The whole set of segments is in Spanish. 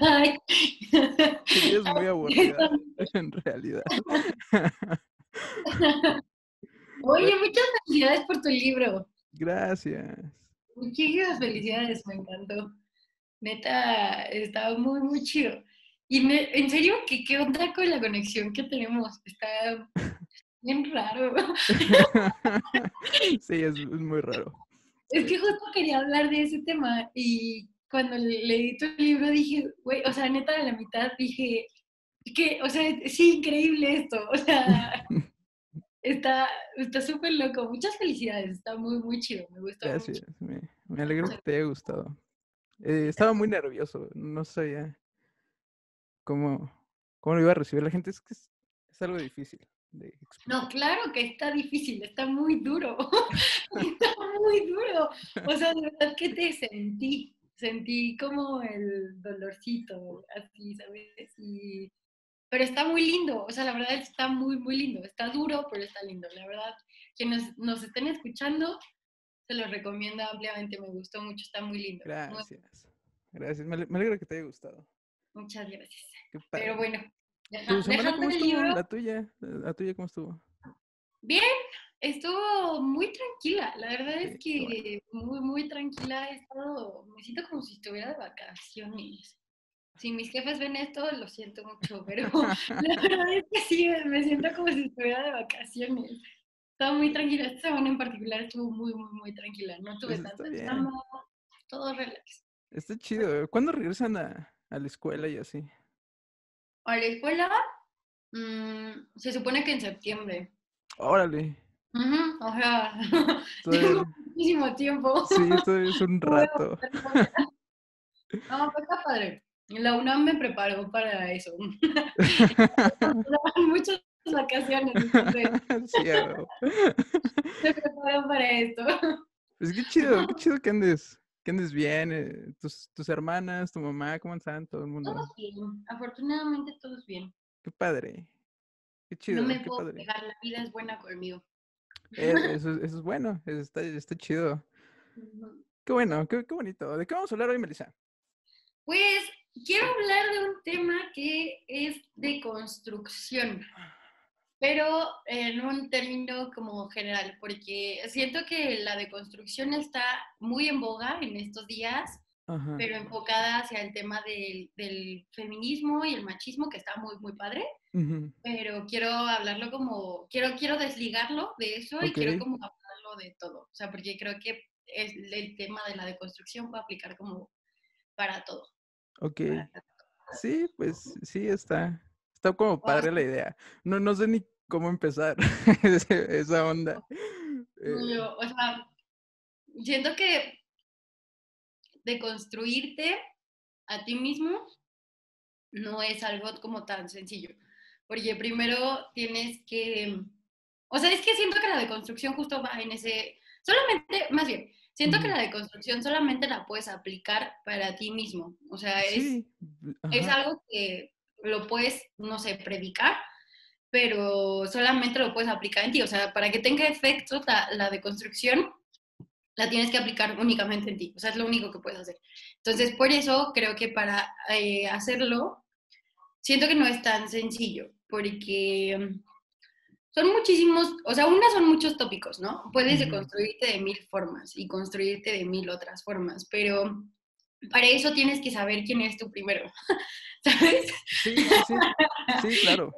Ay. Sí, es muy aburrida, en realidad. Oye, muchas felicidades por tu libro. Gracias. Muchísimas felicidades, me encantó. Neta, estaba muy, muy chido. Y me- en serio, ¿qué, ¿qué onda con la conexión que tenemos? Está bien raro. Sí, es, es muy raro. Es que justo quería hablar de ese tema y cuando le- leí tu libro dije, güey, o sea, neta, de la mitad dije, que, o sea, sí, increíble esto. O sea, está está súper loco. Muchas felicidades, está muy, muy chido. Me gustó mucho. Me, me alegro que te haya gustado. Eh, estaba muy nervioso, no sabía cómo, cómo lo iba a recibir la gente. Es que es, es algo difícil de. No, claro que está difícil, está muy duro. está muy duro. O sea, de verdad que te sentí. Sentí como el dolorcito, así, ¿sabes? Y... Pero está muy lindo. O sea, la verdad está muy, muy lindo. Está duro, pero está lindo. La verdad, quienes nos estén escuchando, se los recomiendo ampliamente. Me gustó mucho, está muy lindo. Muy- Gracias. Gracias. Me, me alegra que te haya gustado. muchas gracias. Pero bueno, deja- ¿Tu semana dejando cómo el estuvo? libro. La tuya. La tuya cómo estuvo? Bien, estuvo muy tranquila. La verdad es que muy, muy tranquila he estado. Me siento como si estuviera de vacaciones. Si mis jefes ven esto, lo siento mucho, pero la verdad es que sí, me siento como si estuviera de vacaciones. Estaba muy tranquila. Esta semana en particular estuvo muy, muy, muy tranquila. No tuve Eso tanto examen, todo relax. Está chido. ¿Cuándo regresan a, a la escuela y así? A la escuela, mm, se supone que en septiembre. Órale. Ujú, o sea, tengo muchísimo tiempo. sí, todavía es un rato. No, pues está padre. La UNAM me preparó para eso. Muchas vacaciones, entonces Sí, me preparó para esto. Pues qué chido, qué chido que andes, que andes bien. eh, tus, tus hermanas, tu mamá, ¿cómo están? Todo el mundo. Todos bien, afortunadamente todos bien. Qué padre. Qué chido, no me qué puedo padre. quejar, la vida es buena conmigo. Eh, eso, es- eso es bueno, eso está, está chido. Qué bueno, qué, qué bonito. ¿De qué vamos a hablar hoy, Melissa? Pues quiero hablar de un tema que es de construcción, pero en un término como general, porque siento que la deconstrucción está muy en boga en estos días, Ajá. pero enfocada hacia el tema del, del feminismo y el machismo, que está muy, muy padre. Pero quiero hablarlo como, quiero, quiero desligarlo de eso y quiero como hablarlo de todo. O sea, porque creo que el, el tema de la deconstrucción puede aplicar como para todo. Ok. para- Sí, pues sí, está. Está como padre la idea. No, no sé ni cómo empezar esa onda. No, Eh, yo, o sea, siento que deconstruirte a ti mismo no es algo como tan sencillo. Porque primero tienes que. O sea, es que siento que la deconstrucción justo va en ese. Solamente, más bien, siento que la deconstrucción solamente la puedes aplicar para ti mismo. O sea, es, sí, es algo que lo puedes, no sé, predicar, pero solamente lo puedes aplicar en ti. O sea, para que tenga efecto la, la deconstrucción, la tienes que aplicar únicamente en ti. O sea, es lo único que puedes hacer. Entonces, por eso creo que para eh, hacerlo, siento que no es tan sencillo, porque mm, son muchísimos, o sea, una son muchos tópicos, ¿no? Puedes Ujú. deconstruirte de mil formas y construirte de mil otras formas, pero para eso tienes que saber quién eres tú primero, ¿sabes? Sí, sí, sí. Sí, claro.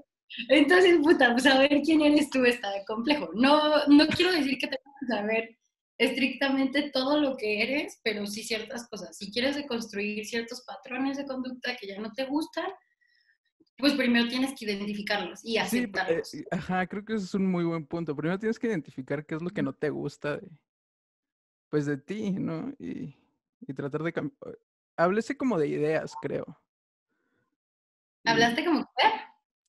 Entonces, puta, pues saber quién eres tú está complejo. No, no quiero decir que tengas que saber estrictamente todo lo que eres, pero sí ciertas cosas. Si quieres deconstruir ciertos patrones de conducta que ya no te gustan, pues primero tienes que identificarlos y Sí, eh, aceptarlos. y- ajá, creo que ese es un muy buen punto. Primero tienes que identificar qué es lo que no te gusta de, pues de ti, ¿no? Y, y tratar de cambiar. Háblese como de ideas, creo. Y, ¿Hablaste como mujer?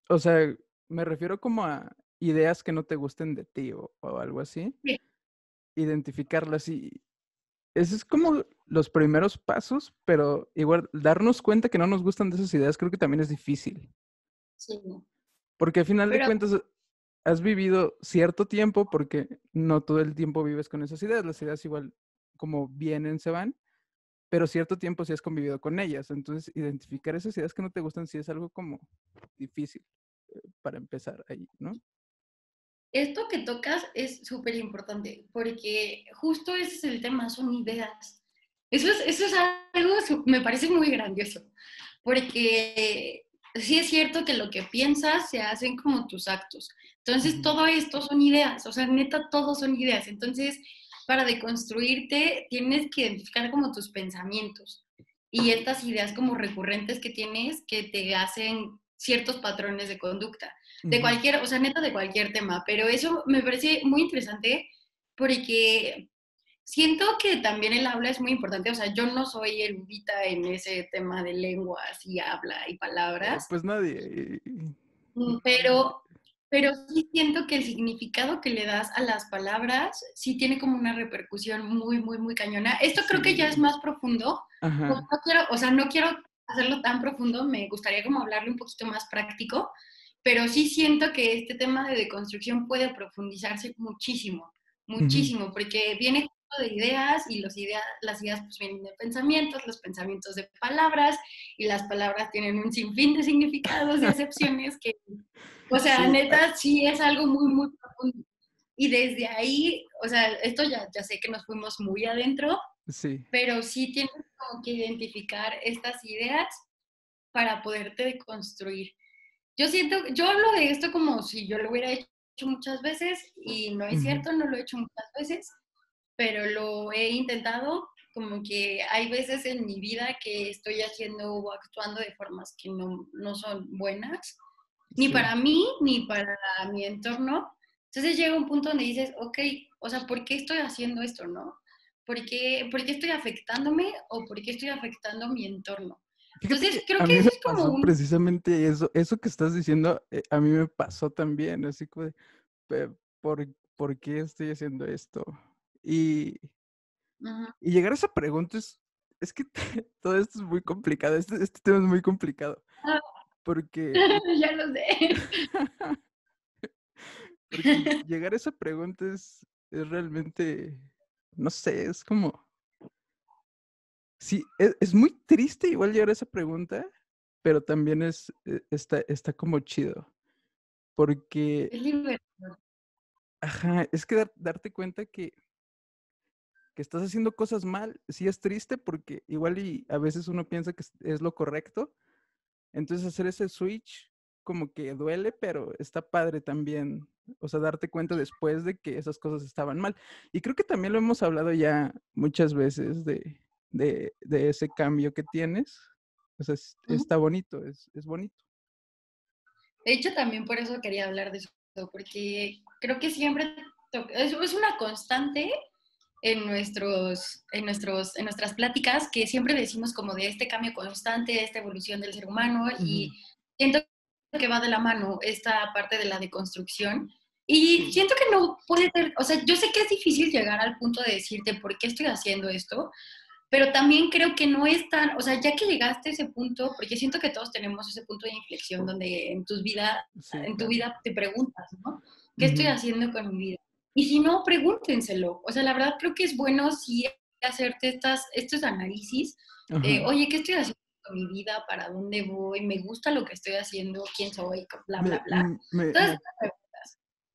o sea, me refiero como a ideas que no te gusten de ti o, o algo así. Sí. Identificarlas y ese es como los primeros pasos, pero igual darnos cuenta que no nos gustan de esas ideas creo que también es difícil. Sí. Porque al final de cuentas has vivido cierto tiempo, porque no todo el tiempo vives con esas ideas, las ideas igual como vienen, se van, pero cierto tiempo sí has convivido con ellas. Entonces, identificar esas ideas que no te gustan sí es algo como difícil eh, para empezar ahí, ¿no? Esto que tocas es súper importante, porque justo ese es el tema, son ideas. Eso es, eso es algo, me parece muy grandioso, porque sí es cierto que lo que piensas se hacen como tus actos. Entonces, todo esto son ideas, o sea, neta, todo son ideas. Entonces, para deconstruirte, tienes que identificar como tus pensamientos y estas ideas como recurrentes que tienes que te hacen ciertos patrones de conducta, de cualquier, o sea, neta de cualquier tema, pero eso me parece muy interesante porque siento que también el habla es muy importante, o sea, yo no soy erudita en ese tema de lenguas y habla y palabras. Pues nadie. Mm, pero pero sí siento que el significado que le das a las palabras sí tiene como una repercusión muy, muy, muy cañona. Esto creo que ya es más profundo. No, quiero, o sea, no quiero hacerlo tan profundo, me gustaría como hablarle un poquito más práctico, pero sí siento que este tema de deconstrucción puede profundizarse muchísimo, muchísimo, porque viene de ideas y los ideas, las ideas pues vienen de pensamientos, los pensamientos de palabras y las palabras tienen un sinfín de significados y acepciones que, o sea, neta, sí es algo muy, muy profundo. Y desde ahí, o sea, esto ya, ya sé que nos fuimos muy adentro, sí. pero sí tienes como que identificar estas ideas para poderte deconstruir. Yo siento, yo hablo de esto como si yo lo hubiera hecho muchas veces y no es cierto, no lo he hecho muchas veces, pero lo he intentado, como que hay veces en mi vida que estoy haciendo o actuando de formas que no, no son buenas, ni para mí, ni para mi entorno. Entonces llega un punto donde dices, ok, o sea, ¿por qué estoy haciendo esto, no? ¿Por qué, ¿Por qué estoy afectándome o por qué estoy afectando mi entorno? Entonces, creo que eso es como Precisamente eso, eso que estás diciendo, eh, a mí me pasó también, así como de, ¿por, ¿por qué estoy haciendo esto? Y, y llegar a esa pregunta es, es que todo esto es muy complicado, este, este tema es muy complicado. Ah. Porque... ya lo sé. porque llegar a esa pregunta es, es realmente, no sé, es como... Sí, es, es, muy triste igual llegar a esa pregunta, pero también es, e, está, está como chido. Porque... Es Ajá, es que darte cuenta que que estás haciendo cosas mal, sí es triste porque igual y a veces uno piensa que es lo correcto. Entonces hacer ese switch como que duele, pero está padre también, o sea, darte cuenta después de que esas cosas estaban mal. Y creo que también lo hemos hablado ya muchas veces de, de, de ese cambio que tienes. Sea, está bonito, es, es bonito. De hecho, también por eso quería hablar de eso, porque creo que siempre es, es una constante en, nuestros, en, nuestros, en nuestras pláticas que siempre decimos como de este cambio constante, de esta evolución del ser humano y siento que va de la mano esta parte de la deconstrucción y siento que no puede ser, o sea, yo sé que es difícil llegar al punto de decirte por qué estoy haciendo esto, pero también creo que no es tan, o sea, ya que llegaste a ese punto, porque siento que todos tenemos ese punto de inflexión donde en tus vida, en tu vida te preguntas, ¿no? ¿Qué estoy haciendo con mi vida? Y si no, pregúntenselo. O sea, la verdad creo que es bueno sí hacerte estas, estos análisis de, oye, ¿qué estoy haciendo con mi vida? ¿Para dónde voy? ¿Me gusta lo que estoy haciendo? ¿Quién soy? Bla, bla, bla. Me,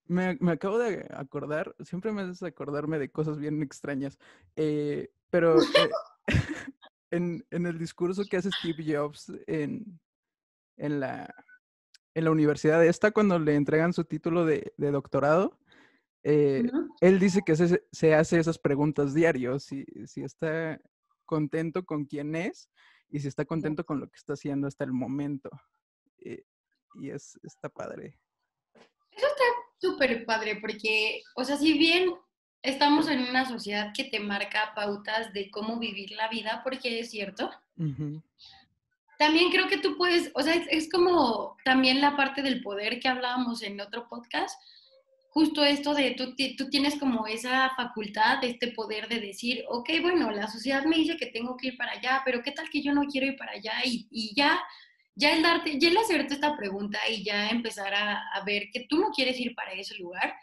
me, me, acabo de acordar, siempre me haces acordarme de cosas bien extrañas, eh, pero eh, en, en, el discurso que hace Steve Jobs en, en, la, en la universidad esta, cuando le entregan su título de, de doctorado, eh, él dice que se, hace esas preguntas diarios, si, si está contento con quién es y si está contento con lo que está haciendo hasta el momento. Eh, y es, está padre. Eso está súper padre porque, o sea, si bien estamos en una sociedad que te marca pautas de cómo vivir la vida, porque es cierto, también creo que tú puedes, o sea, es, es, como también la parte del poder que hablábamos en otro podcast, justo esto de tú, tú tienes como esa facultad, este poder de decir, ok, bueno, la sociedad me dice que tengo que ir para allá, pero ¿qué tal que yo no quiero ir para allá? Y, y ya, ya el darte, ya el hacerte esta pregunta y ya empezar a, a, ver que tú no quieres ir para ese lugar,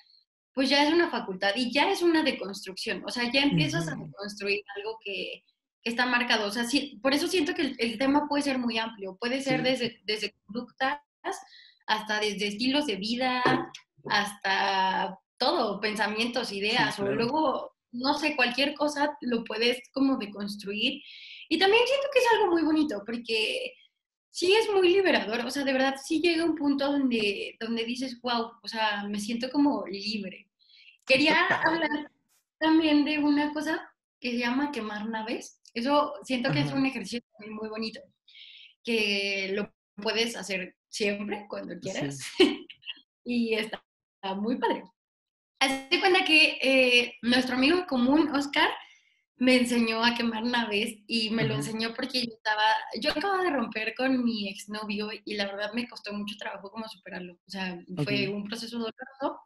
pues ya es una facultad y ya es una deconstrucción, o sea, ya empiezas a deconstruir algo que, que está marcado. O sea, sí, por eso siento que el, tema puede ser muy amplio. Puede ser desde, desde conductas hasta desde estilos de vida, hasta todo, pensamientos, ideas, o luego, no sé, cualquier cosa lo puedes como deconstruir. Y también siento que es algo muy bonito, porque sí es muy liberador, o sea, de verdad sí llega un punto donde, donde dices, wow, o sea, me siento como libre. Quería hablar también de una cosa que se llama quemar naves. Eso siento que es un ejercicio muy bonito, que lo puedes hacer siempre, cuando quieras, y está, muy padre. Hace cuenta que eh, nuestro amigo común, Oscar, me enseñó a quemar naves y me lo enseñó porque yo estaba, yo acababa de romper con mi exnovio y la verdad me costó mucho trabajo como superarlo. O sea, fue un proceso doloroso.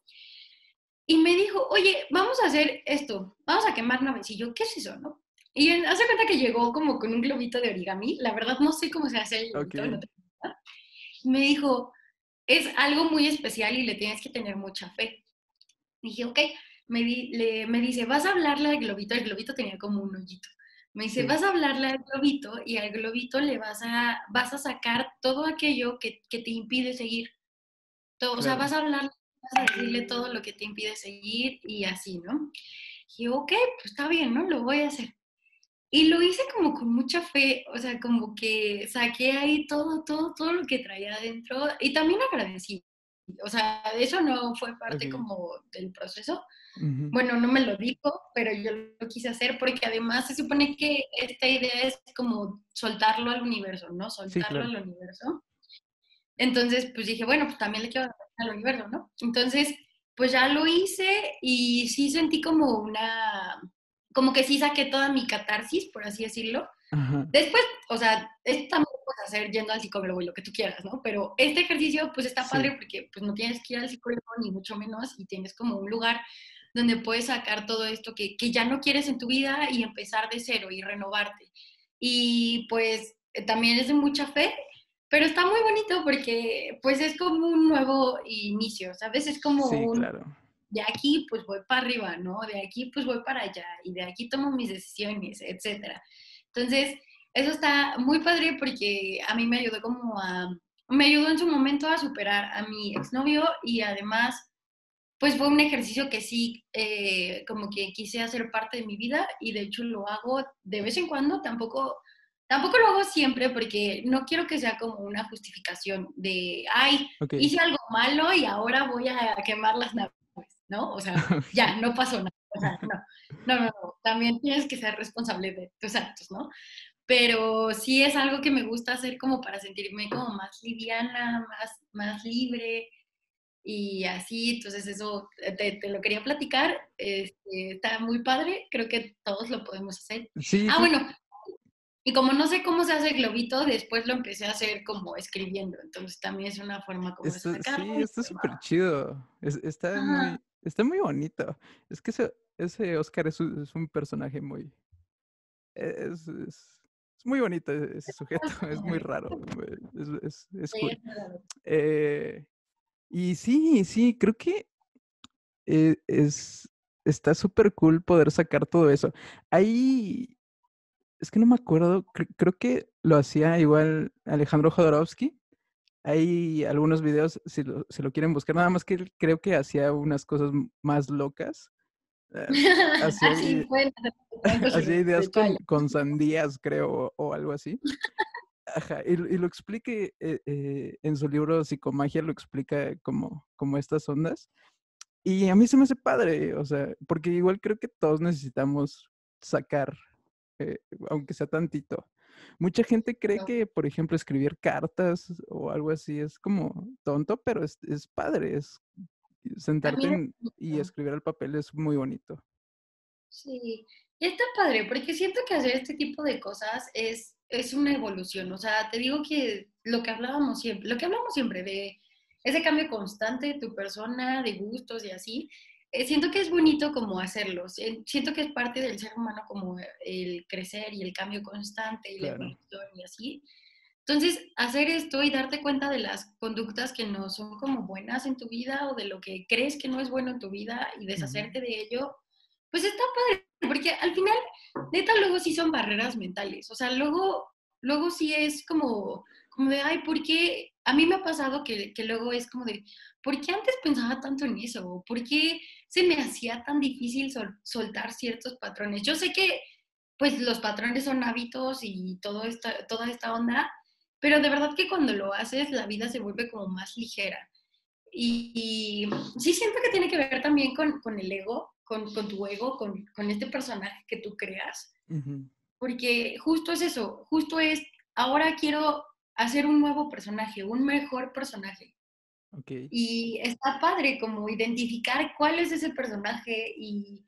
Y me dijo, oye, vamos a hacer esto, vamos a quemar naves. Y yo, ¿qué es eso, no? Y hace cuenta que llegó como con un globito de origami. La verdad no sé cómo se hace el globito, Me dijo, es algo muy especial y le tienes que tener mucha fe. dije, ok me, le, me dice, vas a hablarle al globito, el globito tenía como un hoyito. Me dice, vas a hablarle al globito y al globito le vas a, vas a sacar todo aquello que, que te impide seguir. Todo, O sea, vas a hablarle, vas a decirle todo lo que te impide seguir y así, ¿no? Y yo, ok, pues está bien, ¿no? Lo voy a hacer. Y lo hice como con mucha fe, o sea, como que saqué ahí todo, todo, todo lo que traía adentro y también agradecí. O sea, eso no fue parte como del proceso, bueno, no me lo dijo, pero yo lo quise hacer porque además se supone que esta idea es como soltarlo al universo, ¿no? Soltarlo al universo. Entonces, pues dije, bueno, pues también le quiero dar al universo, ¿no? Entonces, pues ya lo hice y sí sentí como una, como que sí saqué toda mi catarsis, por así decirlo. Después, o sea, esto también lo puedes hacer yendo al psicólogo y lo que tú quieras, ¿no? Pero este ejercicio, pues está padre porque pues no tienes que ir al psicólogo ni mucho menos y tienes como un lugar donde puedes sacar todo esto que, que ya no quieres en tu vida y empezar de cero y renovarte. Y pues también es de mucha fe, pero está muy bonito porque pues es como un nuevo inicio, ¿sabes? Es como un, de aquí pues voy para arriba, ¿no? De aquí pues voy para allá y de aquí tomo mis decisiones, etcétera. Entonces, eso está muy padre porque a mí me ayudó como a, me ayudó en su momento a superar a mi exnovio y además pues fue un ejercicio que sí, eh, como que quise hacer parte de mi vida y de hecho lo hago de vez en cuando, tampoco, tampoco lo hago siempre porque no quiero que sea como una justificación de, ay, hice algo malo y ahora voy a quemar las naves, ¿no? O sea, ya, no pasó nada. O sea, no, no, no, no, también tienes que ser responsable de tus actos, ¿no? Pero sí es algo que me gusta hacer como para sentirme como más liviana, más, más libre, y así, entonces eso te, lo quería platicar, este, está muy padre, creo que todos lo podemos hacer. Sí, ah, bueno, y como no sé cómo se hace el globito, después lo empecé a hacer como escribiendo, entonces también es una forma como de Sí, está súper chido, está, muy, está muy bonito. Es que ese, ese Oscar es un, es un personaje muy... Es, es, muy bonito e, ese sujeto, es muy raro, es, es, cool. Eh, y sí, sí, creo que eh, es, está súper cool poder sacar todo eso. Ahí, es que no me acuerdo, creo que lo hacía igual Alejandro Jodorowsky. Hay algunos videos, si lo, si lo quieren buscar, nada más que creo que hacía unas cosas más locas. Eh, hacía, ideas con, con, sandías, creo, o algo así. Ajá, y, lo explique eh, eh, en su libro Psicomagia, lo explica como, como estas ondas. Y a mí se me hace padre, o sea, porque igual creo que todos necesitamos sacar, eh, aunque sea tantito. Mucha gente cree que, por ejemplo, escribir cartas o algo así es como tonto, pero es, es padre, es sentarte y escribir al papel es muy bonito. Sí, y está padre, porque siento que hacer este tipo de cosas es es una evolución. O sea, te digo que lo que hablábamos siempre, lo que hablamos siempre de ese cambio constante de tu persona, de gustos y así, siento que es bonito como hacerlo. Siento que es parte del ser humano como el crecer y el cambio constante y la evolución y así. Entonces, hacer esto y darte cuenta de las conductas que no son como buenas en tu vida o de lo que crees que no es bueno en tu vida y deshacerte de ello, pues está padre, porque al final, neta, luego sí son barreras mentales. O sea, luego, luego sí es como, como de, ay, ¿por qué? A mí me ha pasado que, que luego es como de, ¿por qué antes pensaba tanto en eso? ¿Por qué se me hacía tan difícil soltar ciertos patrones? Yo sé que, pues, los patrones son hábitos y todo esta, toda esta onda, pero de verdad que cuando lo haces, la vida se vuelve como más ligera. Y, sí siento que tiene que ver también con, con el ego, con, con, tu ego, con, con, este personaje que tú creas. Porque justo es eso, justo es, ahora quiero hacer un nuevo personaje, un mejor personaje. Okay. Y está padre como identificar cuál es ese personaje y,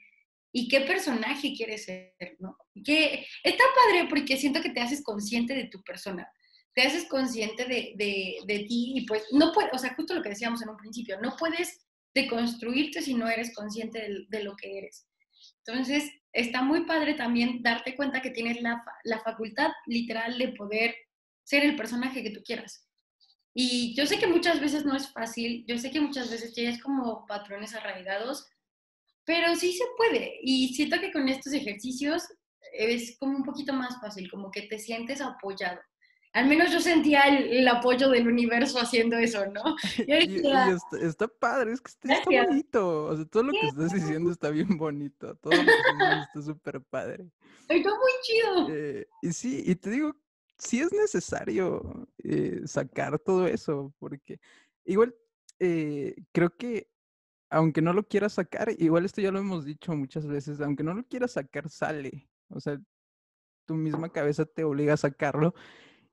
y qué personaje quieres ser, ¿no? Que está padre porque siento que te haces consciente de tu persona te haces consciente de, de, de ti y pues no puedes, o sea, justo lo que decíamos en un principio, no puedes deconstruirte si no eres consciente de, de, lo que eres. Entonces, está muy padre también darte cuenta que tienes la, la facultad literal de poder ser el personaje que tú quieras. Y yo sé que muchas veces no es fácil, yo sé que muchas veces tienes como patrones arraigados, pero sí se puede. Y siento que con estos ejercicios es como un poquito más fácil, como que te sientes apoyado al menos yo sentía el, apoyo del universo haciendo eso, ¿no? y, está, padre, es que está, bonito. O sea, todo lo que estás diciendo está bien bonito. Todo lo que estás está súper padre. Está muy chido. Eh, y sí, y te digo, sí es necesario eh, sacar todo eso, porque igual eh, creo que aunque no lo quieras sacar, igual esto ya lo hemos dicho muchas veces, aunque no lo quieras sacar, sale. O sea, tu misma cabeza te obliga a sacarlo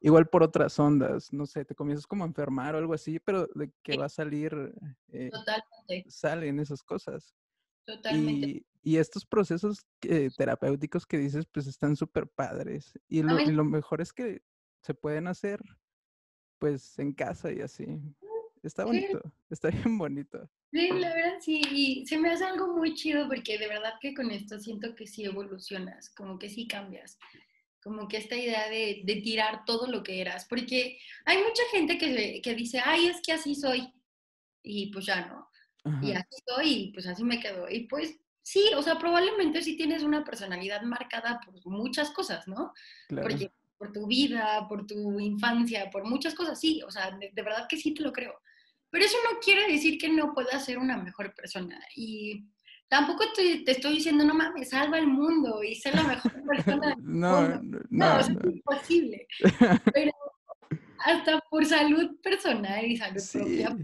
igual por otras ondas, no sé, te comienzas como a enfermar o algo así, pero de que va a salir, eh, Totalmente. salen esas cosas. Totalmente. Y, y estos procesos eh, terapéuticos que dices, pues están súper padres. Y lo, y lo, mejor es que se pueden hacer, pues, en casa y así. Está bonito, está bien bonito. Sí, la verdad sí, y se me hace algo muy chido porque de verdad que con esto siento que sí evolucionas, como que sí cambias como que esta idea de, de, tirar todo lo que eras, porque hay mucha gente que, que, dice, ay, es que así soy, y pues ya no, Ajá. y así soy, y pues así me quedo, y pues sí, o sea, probablemente sí tienes una personalidad marcada por muchas cosas, ¿no? Claro. Porque por tu vida, por tu infancia, por muchas cosas, sí, o sea, de, de verdad que sí te lo creo, pero eso no quiere decir que no puedas ser una mejor persona, y tampoco te, te, estoy diciendo, no mames, salva el mundo y sé la mejor persona del no, mundo. No, no, no, es imposible. Pero hasta por salud personal y salud sí. propia,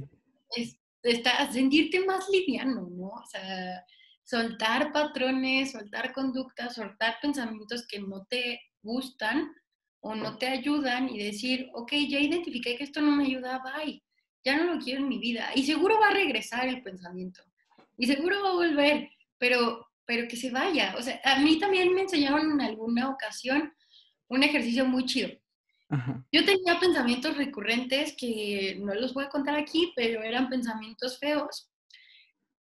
es, está, sentirte más liviano, ¿no? O sea, soltar patrones, soltar conductas, soltar pensamientos que no te gustan o no te ayudan y decir, ok, ya identifiqué que esto no me ayuda, bye, ya no lo quiero en mi vida. Y seguro va a regresar el pensamiento y seguro va a volver, pero, pero que se vaya. O sea, a mí también me enseñaron en alguna ocasión un ejercicio muy chido. Ajá. Yo tenía pensamientos recurrentes que no los voy a contar aquí, pero eran pensamientos feos.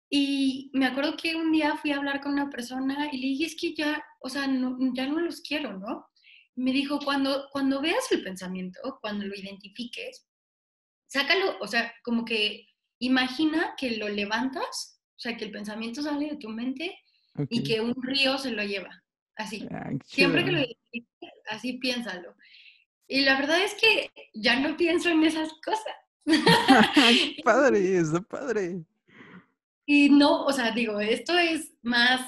Y me acuerdo que un día fui a hablar con una persona y le dije, es que ya, o sea, no, ya no los quiero, ¿no? Me dijo, cuando, cuando veas el pensamiento, cuando lo identifiques, sácalo, o sea, como que imagina que lo levantas o sea, que el pensamiento sale de tu mente okay. y que un río se lo lleva. Así. Ah, Siempre que lo identifiques, así piénsalo. Y la verdad es que ya no pienso en esas cosas. padre, eso padre. Y no, o sea, digo, esto es más,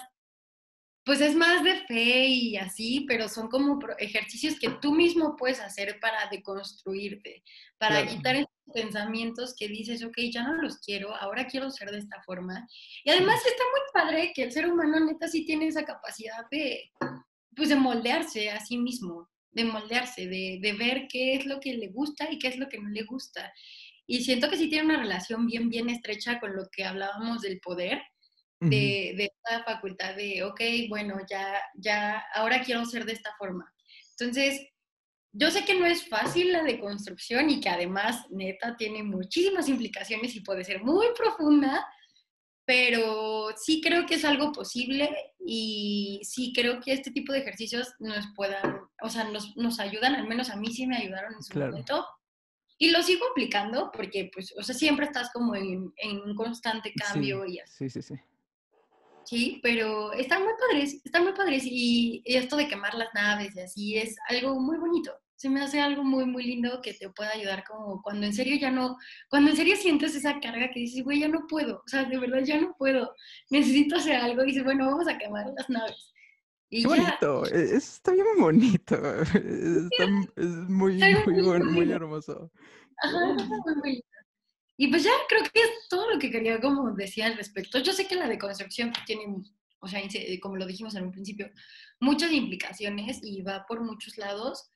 pues es más de fe y así, pero son como ejercicios que tú mismo puedes hacer para deconstruirte, para claro. quitar pensamientos que dices, ok, ya no los quiero, ahora quiero ser de esta forma. Y además está muy padre que el ser humano neta sí tiene esa capacidad de, pues de moldearse a sí mismo, de moldearse, de, de ver qué es lo que le gusta y qué es lo que no le gusta. Y siento que sí tiene una relación bien, bien estrecha con lo que hablábamos del poder, de, de esta facultad de, ok, bueno, ya, ya, ahora quiero ser de esta forma. Entonces, yo sé que no es fácil la deconstrucción y que además, neta, tiene muchísimas implicaciones y puede ser muy profunda, pero sí creo que es algo posible y sí creo que este tipo de ejercicios nos puedan, o sea, nos, nos ayudan, al menos a mí sí me ayudaron en su claro. momento. Y lo sigo aplicando porque, pues, o sea, siempre estás como en, en un constante cambio sí, y así. Sí, sí, sí. Sí, pero están muy padres, están muy padres y, y esto de quemar las naves y así es algo muy bonito. Se me hace algo muy, muy lindo que te pueda ayudar como cuando en serio ya no, cuando en serio sientes esa carga que dices, güey, ya no puedo, o sea, de verdad ya no puedo, necesito hacer algo y dices, bueno, vamos a quemar las naves. Y Qué ya, bonito, e- está bien bonito. Está, es muy, muy, bueno, muy hermoso. Ajá, muy bonito. Y pues ya creo que es todo lo que quería como decir al respecto. Yo sé que la deconstrucción tiene, o sea, como lo dijimos en un principio, muchas implicaciones y va por muchos lados,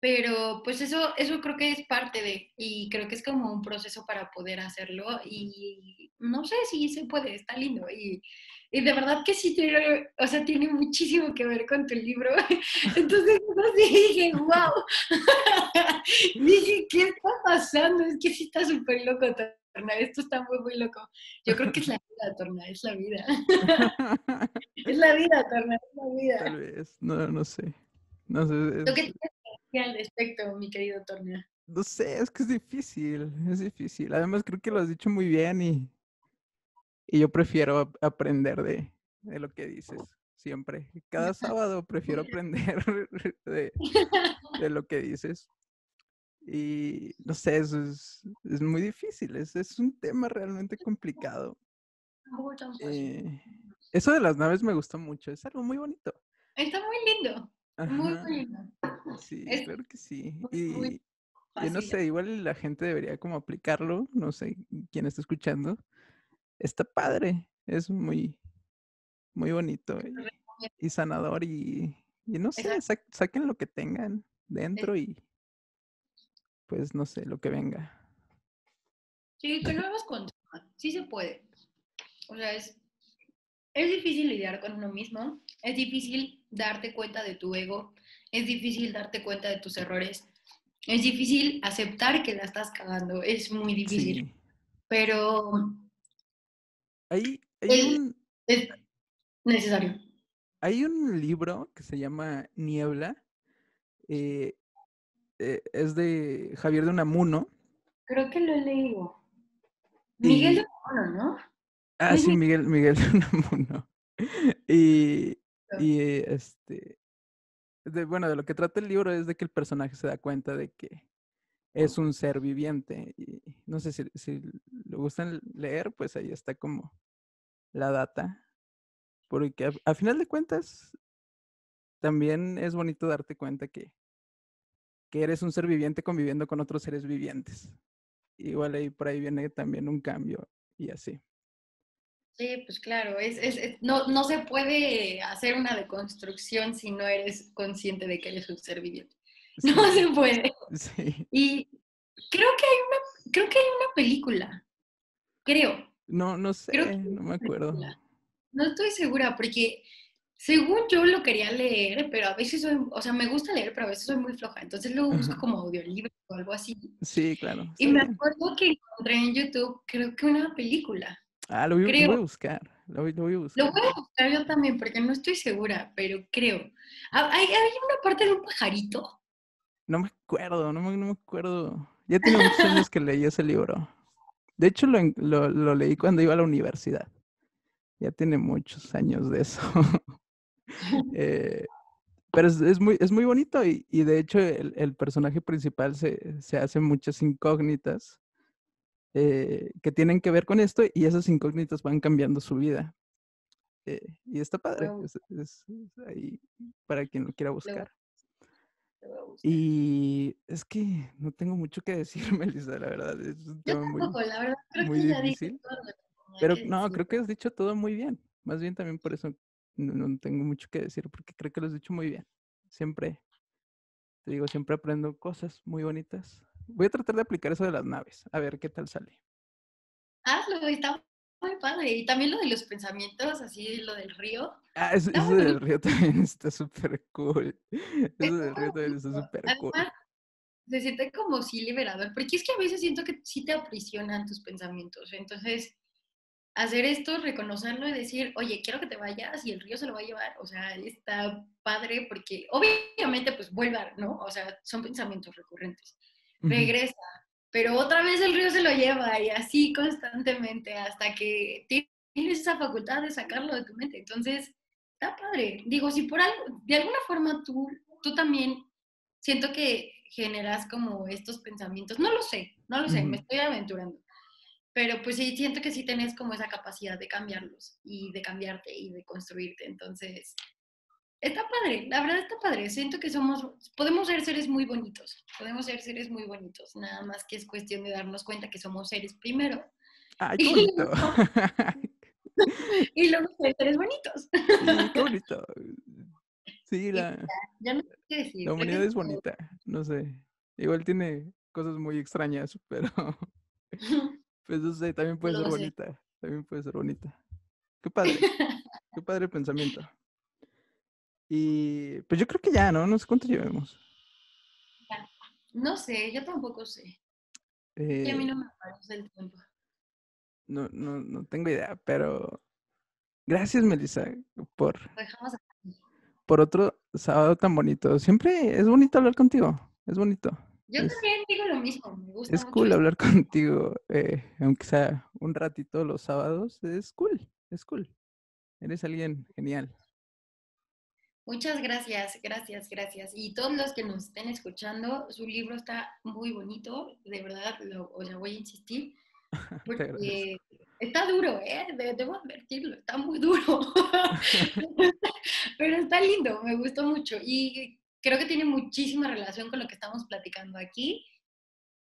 pero pues eso, eso creo que es parte de, y creo que es como un proceso para poder hacerlo y no sé si se puede, está lindo y, y de verdad que sí tiene, o sea, tiene muchísimo que ver con tu libro. Entonces, así dije, wow. dije, ¿qué está pasando? Es que sí está súper loco, Torna. Esto está muy, muy loco. Yo creo que es la vida, Torna, es la vida. es la vida, Torna, es la vida. Tal vez, no, no sé. No sé, ¿Lo es- que tienes que decir al respecto, mi querido Torna? no sé, es que es difícil, es difícil. Además, creo que lo has dicho muy bien y, y yo prefiero ap- aprender de, de lo que dices siempre. Cada sábado prefiero aprender de, de lo que dices. Y no sé, eso es, es muy difícil, es, es un tema realmente complicado. Eh, eso de las naves me gustó mucho, es algo muy bonito. Está muy lindo, muy, Ajá, muy lindo. sí, es claro que sí. Y, muy y no sé, igual la gente debería como aplicarlo, no sé quién está escuchando. Está padre, es muy, muy bonito y, y sanador y, y no sé, sa- saquen lo que tengan dentro y pues no sé, lo que venga. Sí, que no hagas con Sí se puede. O sea, es, es difícil lidiar con uno mismo, es difícil darte cuenta de tu ego, es difícil darte cuenta de tus errores, es difícil aceptar que la estás cagando, es muy difícil. Sí. Pero Hay, un, es necesario. hay un libro que se llama Niebla. eh, eh, es de Javier de Unamuno. Creo que lo he leído. Miguel Y- de Mono, ¿no? Ah, sí. Miguel, Miguel de Unamuno. Y, y este, de, bueno, de lo que trata el libro es de que el personaje se da cuenta de que es un ser viviente. Y no sé si, si le gustan leer, pues ahí está como la data. Porque a, a final de cuentas, también es bonito darte cuenta que, que eres un ser viviente conviviendo con otros seres vivientes. Igual ahí por ahí viene también un cambio y así. Sí, pues claro, es, es- es- no, no se puede hacer una deconstrucción si no eres consciente de que eres un ser viviente. No se puede. sí. Y creo que hay una, creo que hay una película. Creo. No, no sé, no me acuerdo. película. No estoy segura porque según yo lo quería leer, pero a veces soy, o sea, me gusta leer, pero a veces soy muy floja. Entonces luego busco Ajá. como audiolibro o algo así. Sí, claro. Y me bien. acuerdo que encontré en YouTube, creo que una película. Ah, lo voy, lo a buscar. Lo voy, lo voy a Lo buscar. voy a buscar yo también porque no estoy segura, pero creo. Ah, Hay, hay una parte de un pajarito. No me acuerdo, no me, no me acuerdo. Ya tiene muchos años que leí ese libro. De hecho, lo, lo, lo leí cuando iba a la universidad. Ya tiene muchos años de eso. Eh, pero es, es muy, es muy bonito y, y de hecho el, el personaje principal se, se hace muchas incógnitas eh, que tienen que ver con esto y esas incógnitas van cambiando su vida. Eh, y está padre. Es ahí para quien lo quiera buscar. A. Y es que no tengo mucho que decir, Melissa, la verdad. Es un tema muy, tampoco, la verdad, creo muy que ya dije difícil. todo Pero no, creo que has dicho todo muy bien. Más bien también por eso no, no tengo mucho que decir, porque creo que lo has dicho muy bien. Siempre, te digo, siempre aprendo cosas muy bonitas. Voy a tratar de aplicar eso de las naves, a ver qué tal sale. Hazlo, está muy padre. Y también lo de los pensamientos, así lo del río. Ah, eso, del río también está súper cool. Eso del río también está súper cool. Además, se siente como sí liberador, porque es que a veces siento que sí te aprisionan tus pensamientos. Entonces, hacer esto, reconocerlo y decir, oye, quiero que te vayas y el río se lo va a llevar, o sea, está padre porque obviamente pues vuelva, ¿no? O sea, son pensamientos recurrentes. Regresa, pero otra vez el río se lo lleva y así constantemente hasta que tienes esa facultad de sacarlo de tu mente. Entonces, está padre. Digo, si por algo, de alguna forma tú, tú también siento que generas como estos pensamientos, no lo sé, no lo sé, me estoy aventurando. Pero pues sí, siento que sí tenés como esa capacidad de cambiarlos y de cambiarte y de construirte. Entonces, está padre, la verdad está padre. Siento que somos, podemos ser seres muy bonitos, podemos ser seres muy bonitos. Nada más que es cuestión de darnos cuenta que somos seres primero. Ay, qué bonito. y luego ser seres bonitos. Sí, qué bonito. Sí, la, ya, no sé qué decir. la humanidad es bonita, no sé. Igual tiene cosas muy extrañas, pero pues no sé, también puede ser bonita. También puede ser bonita. Qué padre. Qué padre pensamiento. Y pues yo creo que ya, ¿no? No sé cuánto llevemos. No sé, yo tampoco sé. y a mí no eh me parece el tiempo. No, no, no tengo idea, pero gracias, Melissa, por, por otro sábado tan bonito. Siempre es bonito hablar contigo, es bonito. Yo también digo lo mismo, me gusta. Es cool hablar contigo, eh, aunque sea un ratito los sábados, es cool, es cool. Eres alguien genial. Muchas gracias, gracias, gracias. Y todos los que nos estén escuchando, su libro está muy bonito, de verdad, lo, o sea, voy a insistir, porque está duro, ¿eh? debo advertirlo, está muy duro, pero está lindo, me gustó mucho y creo que tiene muchísima relación con lo que estamos platicando aquí.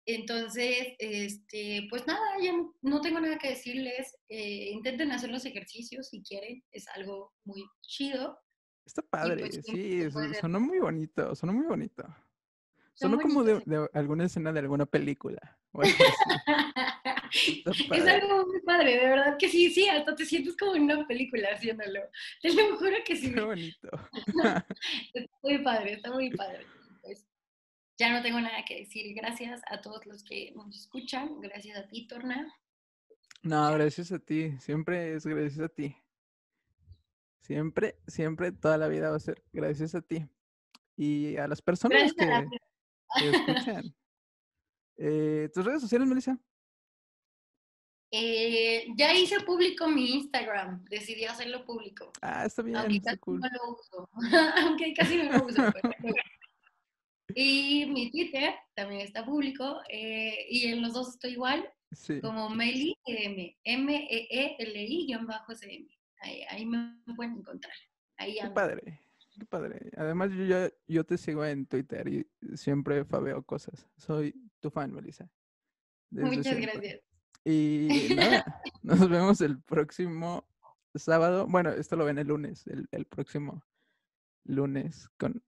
Entonces, este, pues nada, ya no tengo nada que decirles. Eh, intenten hacer los ejercicios si quieren, es algo muy chido. Está padre, pues, sí, sonó muy bonito, sonó muy bonito. Sonó como de, alguna escena de alguna película. es algo muy padre, de verdad que sí, sí, hasta te sientes como en una película haciéndolo. Te lo juro que sí. Qué bonito. está muy padre, está muy padre. Pues, ya no tengo nada que decir. Gracias a todos los que nos escuchan. Gracias a ti, Torna. No, gracias a ti. Siempre es gracias a ti. Siempre, siempre, toda la vida va a ser gracias a ti. Y a las personas que, escuchan. Eh, ¿Tus redes sociales, Melissa? Eh, ya hice público mi Instagram, decidí hacerlo público. Ah, está bien, aunque está cool. no lo uso, aunque casi no lo uso. y mi Twitter también está público, eh, y en los dos estoy igual, como Meli M, Ahí, me pueden encontrar. Ahí Qué padre, qué padre. Además, yo, ya, yo te sigo en Twitter y siempre fabeo cosas. Soy tu fan, Melissa. Muchas gracias. Y nada, nos vemos el próximo sábado. Bueno, esto lo ven el lunes, el, el próximo lunes con